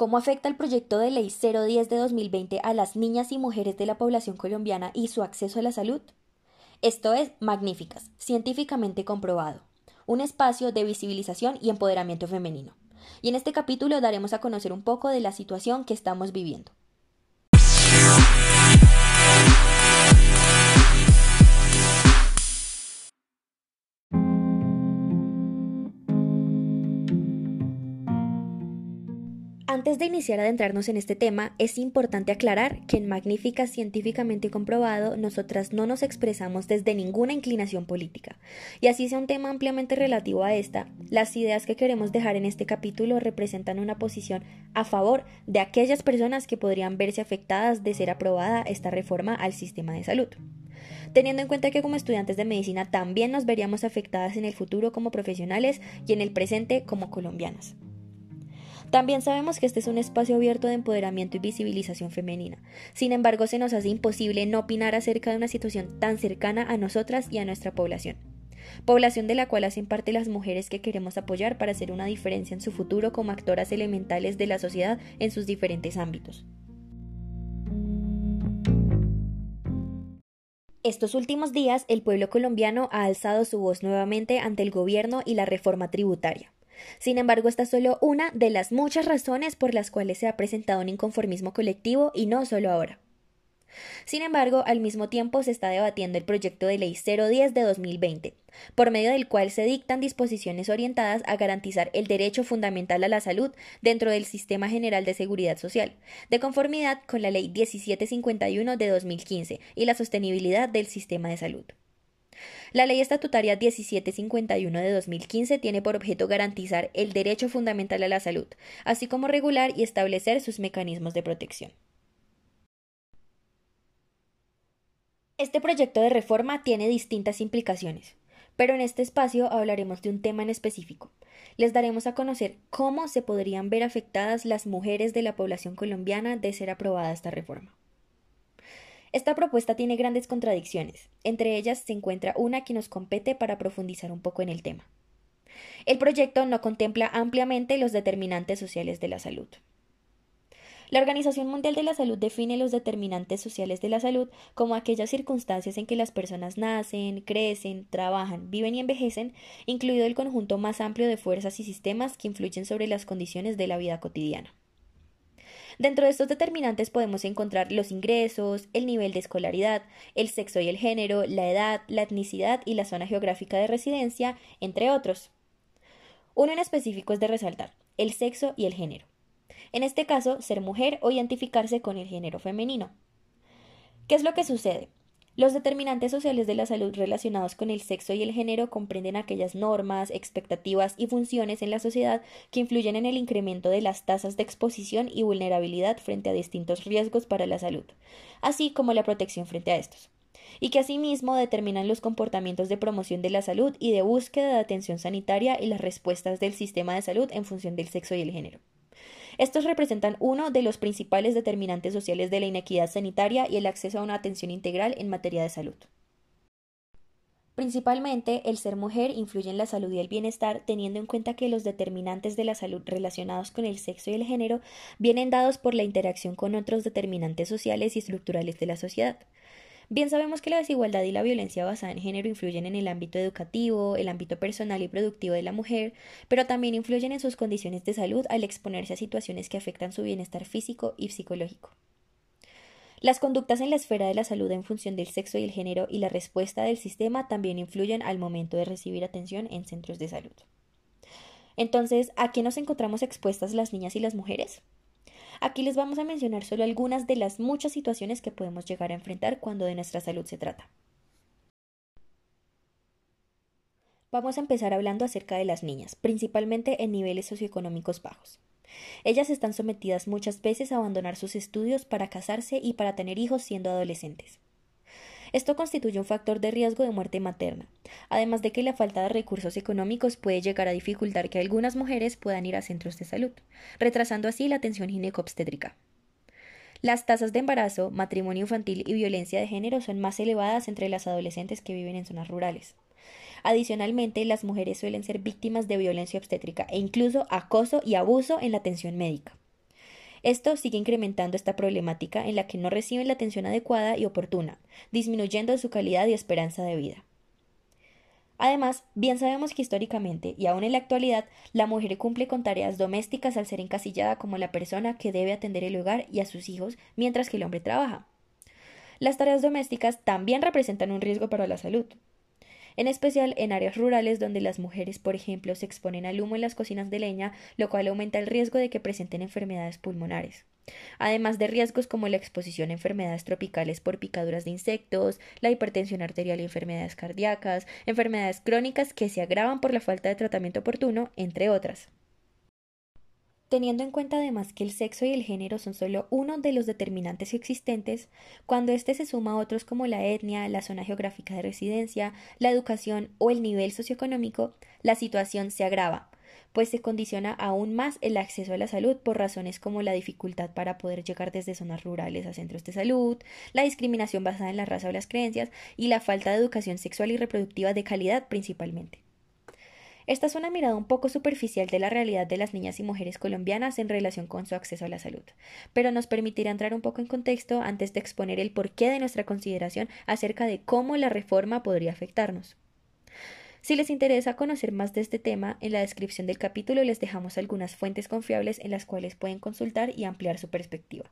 ¿Cómo afecta el proyecto de ley 010 de 2020 a las niñas y mujeres de la población colombiana y su acceso a la salud? Esto es Magníficas, científicamente comprobado, un espacio de visibilización y empoderamiento femenino. Y en este capítulo daremos a conocer un poco de la situación que estamos viviendo. Antes de iniciar a adentrarnos en este tema, es importante aclarar que en Magnífica Científicamente Comprobado nosotras no nos expresamos desde ninguna inclinación política. Y así sea un tema ampliamente relativo a esta, las ideas que queremos dejar en este capítulo representan una posición a favor de aquellas personas que podrían verse afectadas de ser aprobada esta reforma al sistema de salud teniendo en cuenta que como estudiantes de medicina también nos veríamos afectadas en el futuro como profesionales y en el presente como colombianas. También sabemos que este es un espacio abierto de empoderamiento y visibilización femenina. Sin embargo, se nos hace imposible no opinar acerca de una situación tan cercana a nosotras y a nuestra población. Población de la cual hacen parte las mujeres que queremos apoyar para hacer una diferencia en su futuro como actoras elementales de la sociedad en sus diferentes ámbitos. Estos últimos días, el pueblo colombiano ha alzado su voz nuevamente ante el gobierno y la reforma tributaria. Sin embargo, esta es solo una de las muchas razones por las cuales se ha presentado un inconformismo colectivo y no solo ahora. Sin embargo, al mismo tiempo se está debatiendo el proyecto de ley 010 de 2020, por medio del cual se dictan disposiciones orientadas a garantizar el derecho fundamental a la salud dentro del Sistema General de Seguridad Social, de conformidad con la ley 1751 de 2015 y la sostenibilidad del sistema de salud. La Ley Estatutaria 1751 de 2015 tiene por objeto garantizar el derecho fundamental a la salud, así como regular y establecer sus mecanismos de protección. Este proyecto de reforma tiene distintas implicaciones, pero en este espacio hablaremos de un tema en específico. Les daremos a conocer cómo se podrían ver afectadas las mujeres de la población colombiana de ser aprobada esta reforma. Esta propuesta tiene grandes contradicciones. Entre ellas se encuentra una que nos compete para profundizar un poco en el tema. El proyecto no contempla ampliamente los determinantes sociales de la salud. La Organización Mundial de la Salud define los determinantes sociales de la salud como aquellas circunstancias en que las personas nacen, crecen, trabajan, viven y envejecen, incluido el conjunto más amplio de fuerzas y sistemas que influyen sobre las condiciones de la vida cotidiana. Dentro de estos determinantes podemos encontrar los ingresos, el nivel de escolaridad, el sexo y el género, la edad, la etnicidad y la zona geográfica de residencia, entre otros. Uno en específico es de resaltar, el sexo y el género. En este caso, ser mujer o identificarse con el género femenino. ¿Qué es lo que sucede? Los determinantes sociales de la salud relacionados con el sexo y el género comprenden aquellas normas, expectativas y funciones en la sociedad que influyen en el incremento de las tasas de exposición y vulnerabilidad frente a distintos riesgos para la salud, así como la protección frente a estos y que asimismo determinan los comportamientos de promoción de la salud y de búsqueda de atención sanitaria y las respuestas del sistema de salud en función del sexo y el género. Estos representan uno de los principales determinantes sociales de la inequidad sanitaria y el acceso a una atención integral en materia de salud. Principalmente, el ser mujer influye en la salud y el bienestar, teniendo en cuenta que los determinantes de la salud relacionados con el sexo y el género vienen dados por la interacción con otros determinantes sociales y estructurales de la sociedad. Bien sabemos que la desigualdad y la violencia basada en género influyen en el ámbito educativo, el ámbito personal y productivo de la mujer, pero también influyen en sus condiciones de salud al exponerse a situaciones que afectan su bienestar físico y psicológico. Las conductas en la esfera de la salud en función del sexo y el género y la respuesta del sistema también influyen al momento de recibir atención en centros de salud. Entonces, ¿a qué nos encontramos expuestas las niñas y las mujeres? Aquí les vamos a mencionar solo algunas de las muchas situaciones que podemos llegar a enfrentar cuando de nuestra salud se trata. Vamos a empezar hablando acerca de las niñas, principalmente en niveles socioeconómicos bajos. Ellas están sometidas muchas veces a abandonar sus estudios para casarse y para tener hijos siendo adolescentes. Esto constituye un factor de riesgo de muerte materna, además de que la falta de recursos económicos puede llegar a dificultar que algunas mujeres puedan ir a centros de salud, retrasando así la atención ginecobstétrica. Las tasas de embarazo, matrimonio infantil y violencia de género son más elevadas entre las adolescentes que viven en zonas rurales. Adicionalmente, las mujeres suelen ser víctimas de violencia obstétrica e incluso acoso y abuso en la atención médica. Esto sigue incrementando esta problemática en la que no reciben la atención adecuada y oportuna, disminuyendo su calidad y esperanza de vida. Además, bien sabemos que históricamente y aún en la actualidad, la mujer cumple con tareas domésticas al ser encasillada como la persona que debe atender el hogar y a sus hijos mientras que el hombre trabaja. Las tareas domésticas también representan un riesgo para la salud, en especial en áreas rurales donde las mujeres, por ejemplo, se exponen al humo en las cocinas de leña, lo cual aumenta el riesgo de que presenten enfermedades pulmonares. Además de riesgos como la exposición a enfermedades tropicales por picaduras de insectos, la hipertensión arterial y enfermedades cardíacas, enfermedades crónicas que se agravan por la falta de tratamiento oportuno, entre otras. Teniendo en cuenta además que el sexo y el género son solo uno de los determinantes existentes, cuando éste se suma a otros como la etnia, la zona geográfica de residencia, la educación o el nivel socioeconómico, la situación se agrava, pues se condiciona aún más el acceso a la salud por razones como la dificultad para poder llegar desde zonas rurales a centros de salud, la discriminación basada en la raza o las creencias y la falta de educación sexual y reproductiva de calidad principalmente. Esta es una mirada un poco superficial de la realidad de las niñas y mujeres colombianas en relación con su acceso a la salud, pero nos permitirá entrar un poco en contexto antes de exponer el porqué de nuestra consideración acerca de cómo la reforma podría afectarnos. Si les interesa conocer más de este tema, en la descripción del capítulo les dejamos algunas fuentes confiables en las cuales pueden consultar y ampliar su perspectiva.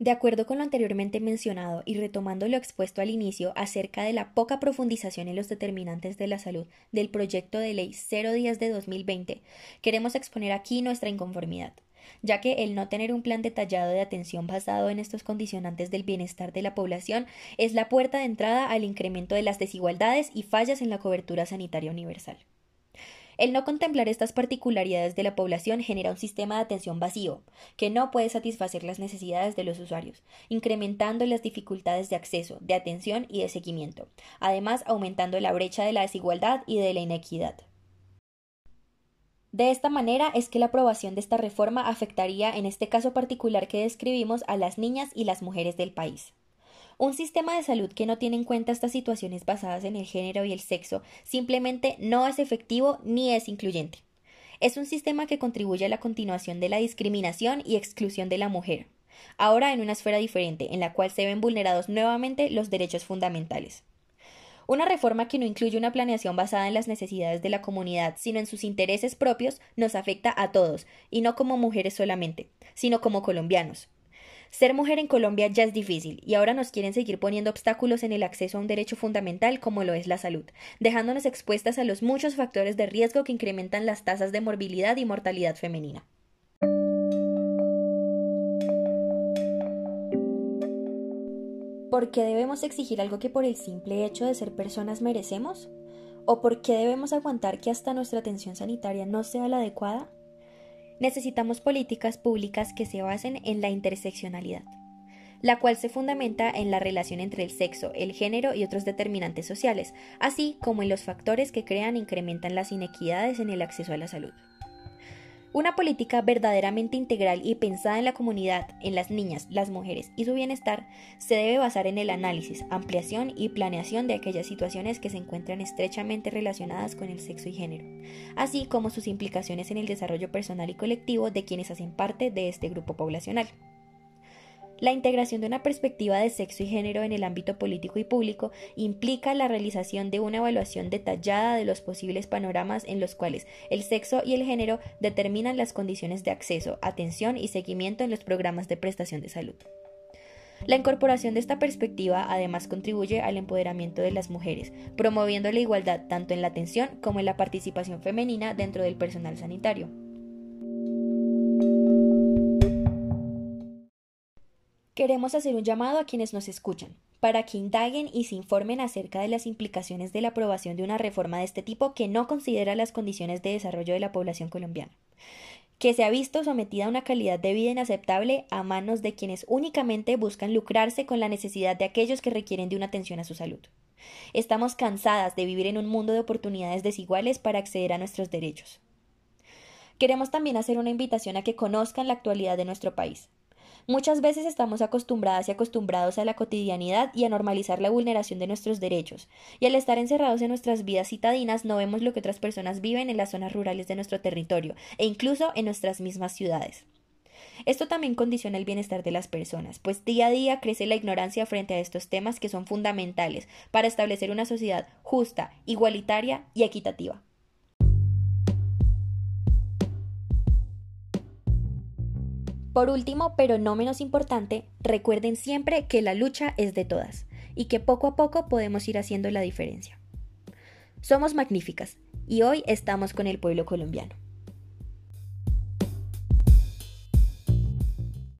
De acuerdo con lo anteriormente mencionado y retomando lo expuesto al inicio acerca de la poca profundización en los determinantes de la salud del proyecto de ley 010 de 2020, queremos exponer aquí nuestra inconformidad, ya que el no tener un plan detallado de atención basado en estos condicionantes del bienestar de la población es la puerta de entrada al incremento de las desigualdades y fallas en la cobertura sanitaria universal. El no contemplar estas particularidades de la población genera un sistema de atención vacío, que no puede satisfacer las necesidades de los usuarios, incrementando las dificultades de acceso, de atención y de seguimiento, además aumentando la brecha de la desigualdad y de la inequidad. De esta manera es que la aprobación de esta reforma afectaría en este caso particular que describimos a las niñas y las mujeres del país. Un sistema de salud que no tiene en cuenta estas situaciones basadas en el género y el sexo simplemente no es efectivo ni es incluyente. Es un sistema que contribuye a la continuación de la discriminación y exclusión de la mujer, ahora en una esfera diferente, en la cual se ven vulnerados nuevamente los derechos fundamentales. Una reforma que no incluye una planeación basada en las necesidades de la comunidad, sino en sus intereses propios, nos afecta a todos, y no como mujeres solamente, sino como colombianos. Ser mujer en Colombia ya es difícil y ahora nos quieren seguir poniendo obstáculos en el acceso a un derecho fundamental como lo es la salud, dejándonos expuestas a los muchos factores de riesgo que incrementan las tasas de morbilidad y mortalidad femenina. ¿Por qué debemos exigir algo que por el simple hecho de ser personas merecemos? ¿O por qué debemos aguantar que hasta nuestra atención sanitaria no sea la adecuada? Necesitamos políticas públicas que se basen en la interseccionalidad, la cual se fundamenta en la relación entre el sexo, el género y otros determinantes sociales, así como en los factores que crean e incrementan las inequidades en el acceso a la salud. Una política verdaderamente integral y pensada en la comunidad, en las niñas, las mujeres y su bienestar se debe basar en el análisis, ampliación y planeación de aquellas situaciones que se encuentran estrechamente relacionadas con el sexo y género, así como sus implicaciones en el desarrollo personal y colectivo de quienes hacen parte de este grupo poblacional. La integración de una perspectiva de sexo y género en el ámbito político y público implica la realización de una evaluación detallada de los posibles panoramas en los cuales el sexo y el género determinan las condiciones de acceso, atención y seguimiento en los programas de prestación de salud. La incorporación de esta perspectiva además contribuye al empoderamiento de las mujeres, promoviendo la igualdad tanto en la atención como en la participación femenina dentro del personal sanitario. Queremos hacer un llamado a quienes nos escuchan, para que indaguen y se informen acerca de las implicaciones de la aprobación de una reforma de este tipo que no considera las condiciones de desarrollo de la población colombiana, que se ha visto sometida a una calidad de vida inaceptable a manos de quienes únicamente buscan lucrarse con la necesidad de aquellos que requieren de una atención a su salud. Estamos cansadas de vivir en un mundo de oportunidades desiguales para acceder a nuestros derechos. Queremos también hacer una invitación a que conozcan la actualidad de nuestro país, Muchas veces estamos acostumbradas y acostumbrados a la cotidianidad y a normalizar la vulneración de nuestros derechos, y al estar encerrados en nuestras vidas citadinas no vemos lo que otras personas viven en las zonas rurales de nuestro territorio e incluso en nuestras mismas ciudades. Esto también condiciona el bienestar de las personas, pues día a día crece la ignorancia frente a estos temas que son fundamentales para establecer una sociedad justa, igualitaria y equitativa. Por último, pero no menos importante, recuerden siempre que la lucha es de todas y que poco a poco podemos ir haciendo la diferencia. Somos magníficas y hoy estamos con el pueblo colombiano.